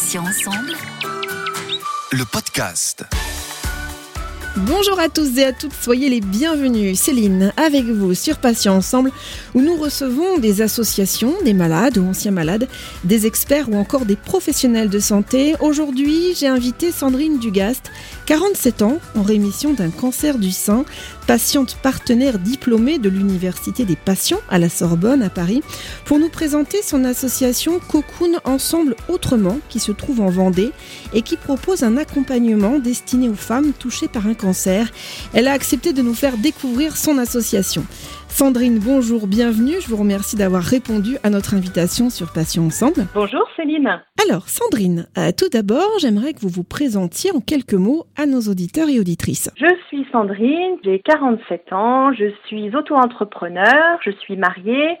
Patients ensemble. Le podcast. Bonjour à tous et à toutes, soyez les bienvenus. Céline, avec vous sur Patients Ensemble, où nous recevons des associations, des malades ou anciens malades, des experts ou encore des professionnels de santé. Aujourd'hui, j'ai invité Sandrine Dugast, 47 ans, en rémission d'un cancer du sein, patiente partenaire diplômée de l'Université des patients à la Sorbonne à Paris, pour nous présenter son association Cocoon Ensemble Autrement, qui se trouve en Vendée et qui propose un accompagnement destiné aux femmes touchées par un cancer. Elle a accepté de nous faire découvrir son association. Sandrine, bonjour, bienvenue. Je vous remercie d'avoir répondu à notre invitation sur Passion Ensemble. Bonjour Céline. Alors, Sandrine, euh, tout d'abord, j'aimerais que vous vous présentiez en quelques mots à nos auditeurs et auditrices. Je suis Sandrine, j'ai 47 ans, je suis auto-entrepreneur, je suis mariée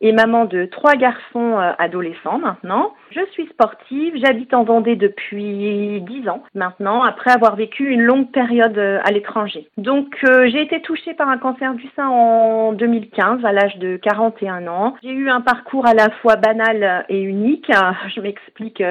et maman de trois garçons euh, adolescents maintenant. Je suis sportive, j'habite en Vendée depuis dix ans maintenant, après avoir vécu une longue période euh, à l'étranger. Donc euh, j'ai été touchée par un cancer du sein en 2015 à l'âge de 41 ans. J'ai eu un parcours à la fois banal et unique. Je m'explique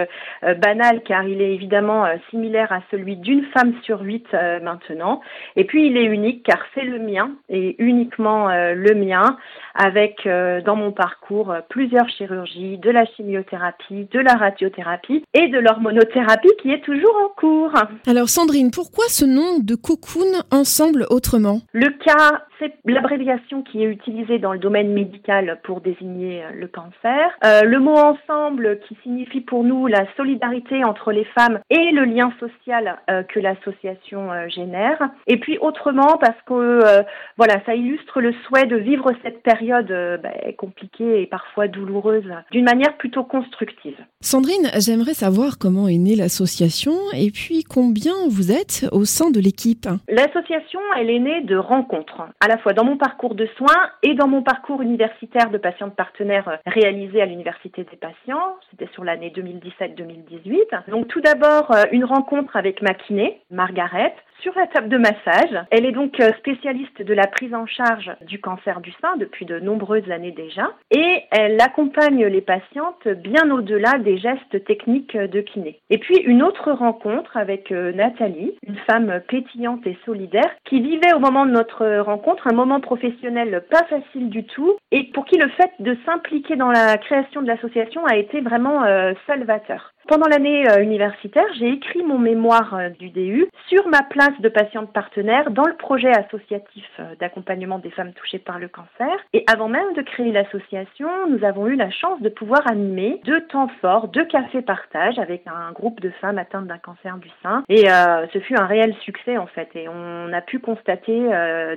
banal car il est évidemment similaire à celui d'une femme sur huit maintenant. Et puis il est unique car c'est le mien et uniquement le mien avec dans mon parcours plusieurs chirurgies, de la chimiothérapie, de la radiothérapie et de l'hormonothérapie qui est toujours en cours. Alors Sandrine, pourquoi ce nom de cocoon ensemble autrement? Le cas, l'abréviation qui est utilisée dans le domaine médical pour désigner le cancer. Euh, le mot ensemble qui signifie pour nous la solidarité entre les femmes et le lien social euh, que l'association euh, génère. Et puis autrement parce que euh, voilà, ça illustre le souhait de vivre cette période bah, compliquée et parfois douloureuse d'une manière plutôt constructive. Sandrine, j'aimerais savoir comment est née l'association et puis combien vous êtes au sein de l'équipe. L'association, elle est née de rencontres, à la fois dans mon parcours de soins et dans mon parcours universitaire de patiente partenaire réalisé à l'Université des patients. C'était sur l'année 2017-2018. Donc tout d'abord, une rencontre avec ma kiné, Margaret, sur la table de massage. Elle est donc spécialiste de la prise en charge du cancer du sein depuis de nombreuses années déjà et elle accompagne les patientes bien au-delà des gestes techniques de kiné. Et puis une autre rencontre avec Nathalie, une femme pétillante et solidaire qui vivait au moment de notre rencontre un moment professionnel pas facile du tout et pour qui le fait de s'impliquer dans la création de l'association a été vraiment euh, salvateur. Pendant l'année euh, universitaire, j'ai écrit mon mémoire euh, du DU sur ma place de patiente partenaire dans le projet associatif euh, d'accompagnement des femmes touchées par le cancer. Et avant même de créer l'association, nous avons eu la chance de pouvoir animer deux temps forts, deux cafés partage avec un groupe de femmes atteintes d'un cancer du sein. Et ce fut un réel succès en fait. Et on a pu constater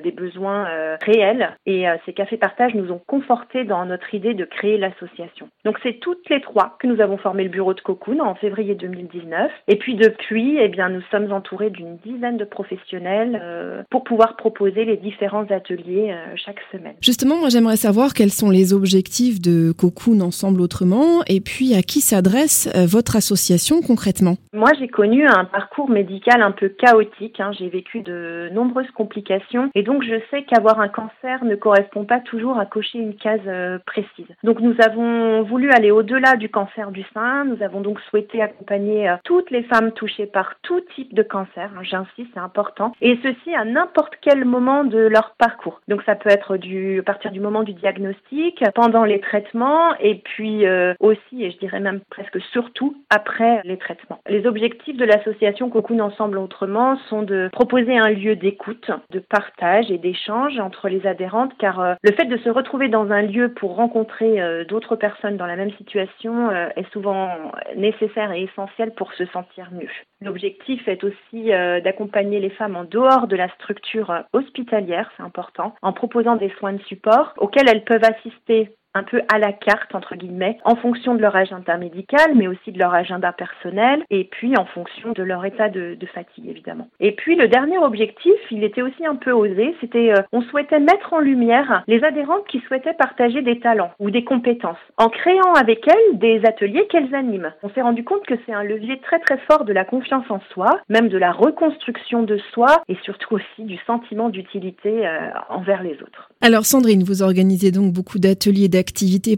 des besoins réels. Et ces cafés partage nous ont conforté dans notre idée de créer l'association. Donc c'est toutes les trois que nous avons formé le bureau de Cocoon en février 2019. Et puis depuis, eh bien, nous sommes entourés d'une dizaine de professionnels euh, pour pouvoir proposer les différents ateliers euh, chaque semaine. Justement, moi j'aimerais savoir quels sont les objectifs de Cocoon Ensemble Autrement et puis à qui s'adresse euh, votre association concrètement? Moi j'ai connu un parcours médical un peu chaotique. Hein. J'ai vécu de nombreuses complications et donc je sais qu'avoir un cancer ne correspond pas toujours à cocher une case précise. Donc nous avons voulu aller au-delà du cancer du sein. Nous avons donc souhaité accompagner toutes les femmes touchées par tout type de cancer. Hein. J'insiste, c'est important. Et ceci à n'importe quel moment de leur parcours. Donc ça peut être du, à partir du moment du diagnostic, pendant les traitements et puis euh, aussi, et je dirais même presque surtout, après les traitements. Les objectifs de l'association Cocoon Ensemble Autrement sont de proposer un lieu d'écoute, de partage et d'échange entre les adhérentes car euh, le fait de se retrouver dans un lieu pour rencontrer euh, d'autres personnes dans la même situation euh, est souvent nécessaire et essentiel pour se sentir mieux. L'objectif est aussi euh, d'accompagner les femmes en dehors de la structure euh, hospitalière, c'est important, en proposant des soins de support auxquels elles peuvent assister un peu à la carte, entre guillemets, en fonction de leur agenda médical, mais aussi de leur agenda personnel, et puis en fonction de leur état de, fatigue, évidemment. Et puis le dernier objectif, il était aussi un peu osé, c'était euh, on souhaitait mettre en lumière les adhérentes qui souhaitaient partager des talents ou des compétences, en créant avec elles des ateliers qu'elles animent. On s'est rendu compte que c'est un levier très très fort de la confiance en soi, même de la reconstruction de soi, et surtout aussi du sentiment d'utilité euh, envers les autres. Alors Sandrine, vous organisez donc beaucoup d'ateliers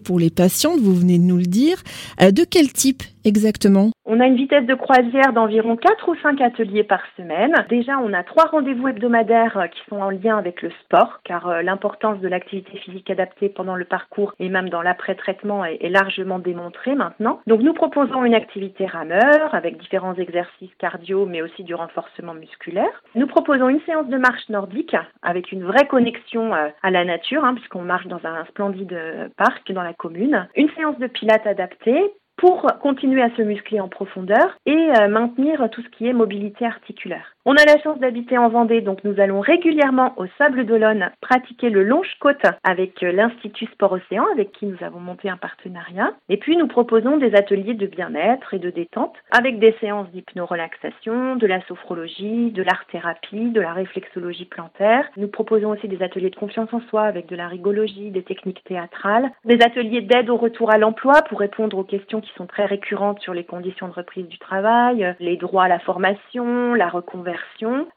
pour les patientes, vous venez de nous le dire. Euh, de quel type exactement? On a une vitesse de croisière d'environ 4 ou 5 ateliers par semaine. Déjà, on a trois rendez-vous hebdomadaires euh, qui sont en lien avec le sport, car euh, l'importance de l'activité physique adaptée pendant le parcours et même dans l'après-traitement est, largement démontrée maintenant. Donc nous proposons une activité rameur avec différents exercices cardio, mais aussi du renforcement musculaire. Nous proposons une séance de marche nordique avec une vraie connexion à la nature, hein, puisqu'on marche dans un splendide parc dans la commune. Une séance de pilates adaptée pour continuer à se muscler en profondeur et euh, maintenir tout ce qui est mobilité articulaire. On a la chance d'habiter en Vendée, donc nous allons régulièrement au Sable d'Olonne pratiquer le longe-côte avec euh, l'Institut Sport Océan, avec qui nous avons monté un partenariat. Et puis nous proposons des ateliers de bien-être et de détente avec des séances d'hypnorelaxation, de la sophrologie, de l'art-thérapie, de la réflexologie plantaire. Nous proposons aussi des ateliers de confiance en soi avec de la rigologie, des techniques théâtrales, des ateliers d'aide au retour à l'emploi pour répondre aux questions qui sont très récurrentes sur les conditions de reprise du travail, les droits à la formation, la reconversion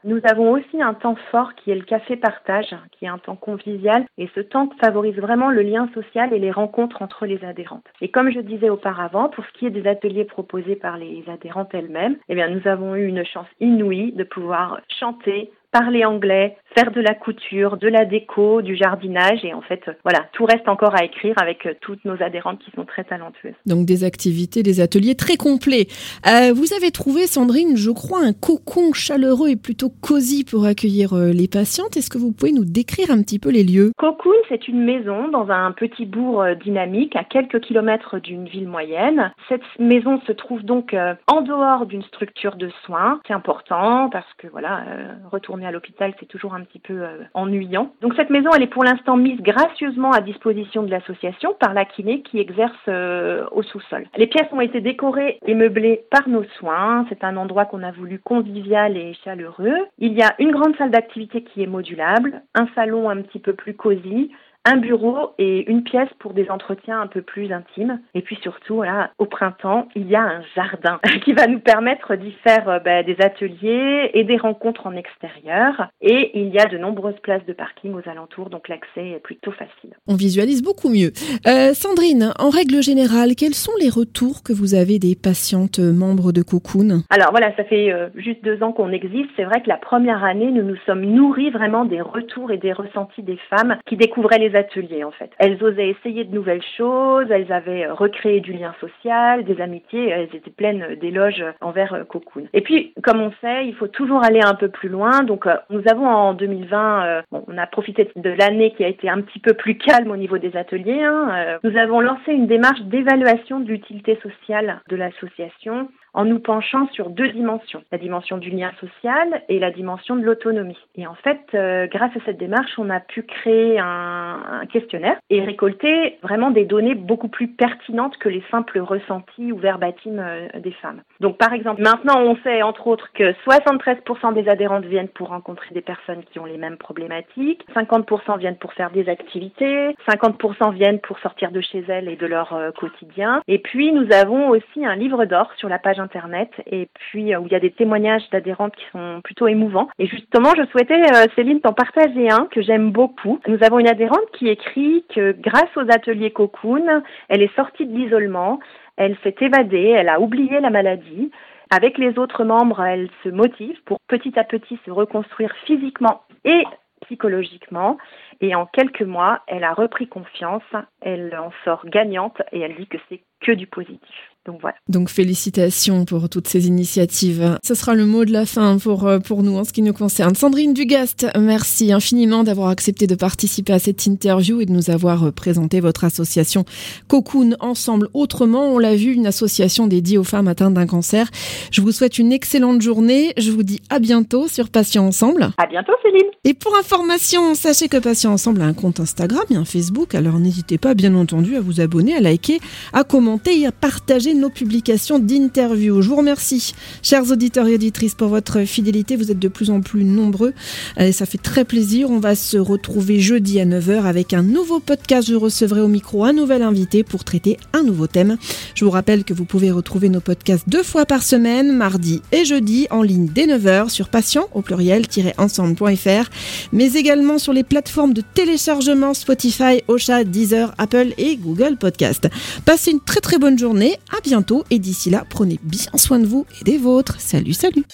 nous avons aussi un temps fort qui est le café partage, qui est un temps convivial et ce temps favorise vraiment le lien social et les rencontres entre les adhérentes. Et comme je disais auparavant, pour ce qui est des ateliers proposés par les adhérentes elles-mêmes, eh bien nous avons eu une chance inouïe de pouvoir chanter, parler anglais, faire de la couture, de la déco, du jardinage et en fait voilà, tout reste encore à écrire avec euh, toutes nos adhérentes qui sont très talentueuses. Donc des activités, des ateliers très complets. Euh, vous avez trouvé Sandrine, je crois, un cocon chaleureux et plutôt cosy pour accueillir euh, les patientes. Est-ce que vous pouvez nous décrire un petit peu les lieux? Cocoon, c'est une maison dans un petit bourg dynamique à quelques kilomètres d'une ville moyenne. Cette maison se trouve donc en dehors d'une structure de soins. C'est important parce que voilà, retourner à l'hôpital, c'est toujours un petit peu euh, ennuyant. Donc cette maison, elle est pour l'instant mise gracieusement à disposition de l'association par la kiné qui exerce euh, au sous-sol. Les pièces ont été décorées et meublées par nos soins. C'est un endroit qu'on a voulu convivial et chaleureux. Il y a une grande salle d'activité qui est modulable, un salon un petit peu plus cosy, un bureau et une pièce pour des entretiens un peu plus intimes. Et puis surtout, voilà, au printemps, il y a un jardin qui va nous permettre d'y faire euh, bah, des ateliers et des rencontres en extérieur. Et il y a de nombreuses places de parking aux alentours, donc l'accès est plutôt facile. On visualise beaucoup mieux. Euh, Sandrine, en règle générale, quels sont les retours que vous avez des patientes membres de Cocoon? Alors voilà, ça fait euh, juste deux ans qu'on existe. C'est vrai que la première année, nous nous sommes nourris vraiment des retours et des ressentis des femmes qui découvraient les ateliers en fait. Elles osaient essayer de nouvelles choses, elles avaient recréé du lien social, des amitiés, elles étaient pleines d'éloges envers euh, Cocoon. Et puis, comme on sait, il faut toujours aller un peu plus loin. Donc, euh, nous avons en 2020, euh, on a profité de l'année qui a été un petit peu plus calme au niveau des ateliers. Hein, nous avons lancé une démarche d'évaluation de l'utilité sociale de l'association en nous penchant sur deux dimensions, la dimension du lien social et la dimension de l'autonomie. Et en fait, euh, grâce à cette démarche, on a pu créer un, questionnaire et récolter vraiment des données beaucoup plus pertinentes que les simples ressentis ou verbatims euh, des femmes. Donc par exemple, maintenant on sait entre autres que 73% des adhérentes viennent pour rencontrer des personnes qui ont les mêmes problématiques, 50% viennent pour faire des activités, 50% viennent pour sortir de chez elles et de leur euh, quotidien. Et puis nous avons aussi un livre d'or sur la page internet et puis euh, où il y a des témoignages d'adhérentes qui sont plutôt émouvants. Et justement, je souhaitais, euh, Céline, t'en partager un que j'aime beaucoup. Nous avons une adhérente qui écrit que grâce aux ateliers Cocoon, elle est sortie de l'isolement, elle s'est évadée, elle a oublié la maladie. Avec les autres membres, elle se motive pour petit à petit se reconstruire physiquement et psychologiquement. Et en quelques mois, elle a repris confiance, elle en sort gagnante et elle dit que c'est que du positif. Donc voilà. Donc félicitations pour toutes ces initiatives. Ce sera le mot de la fin pour, euh, pour nous en ce qui nous concerne. Sandrine Dugast, merci infiniment d'avoir accepté de participer à cette interview et de nous avoir euh, présenté votre association Cocoon Ensemble Autrement. On l'a vu, une association dédiée aux femmes atteintes d'un cancer. Je vous souhaite une excellente journée. Je vous dis à bientôt sur Patients Ensemble. À bientôt Céline. Et pour information, sachez que Patients Ensemble a un compte Instagram et un Facebook. Alors n'hésitez pas bien entendu à vous abonner, à liker, à commenter et à partager nos publications d'interviews. Je vous remercie, chers auditeurs et auditrices, pour votre fidélité. Vous êtes de plus en plus nombreux et ça fait très plaisir. On va se retrouver jeudi à 9h avec un nouveau podcast. Je recevrai au micro un nouvel invité pour traiter un nouveau thème. Je vous rappelle que vous pouvez retrouver nos podcasts deux fois par semaine, mardi et jeudi, en ligne dès 9h sur patient au pluriel-ensemble.fr, mais également sur les plateformes de téléchargement Spotify, Ocha, Deezer, Apple et Google Podcast. Passez une très très bonne journée, à bientôt et d'ici là, prenez bien soin de vous et des vôtres. Salut, salut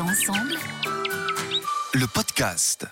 ensemble. Le podcast.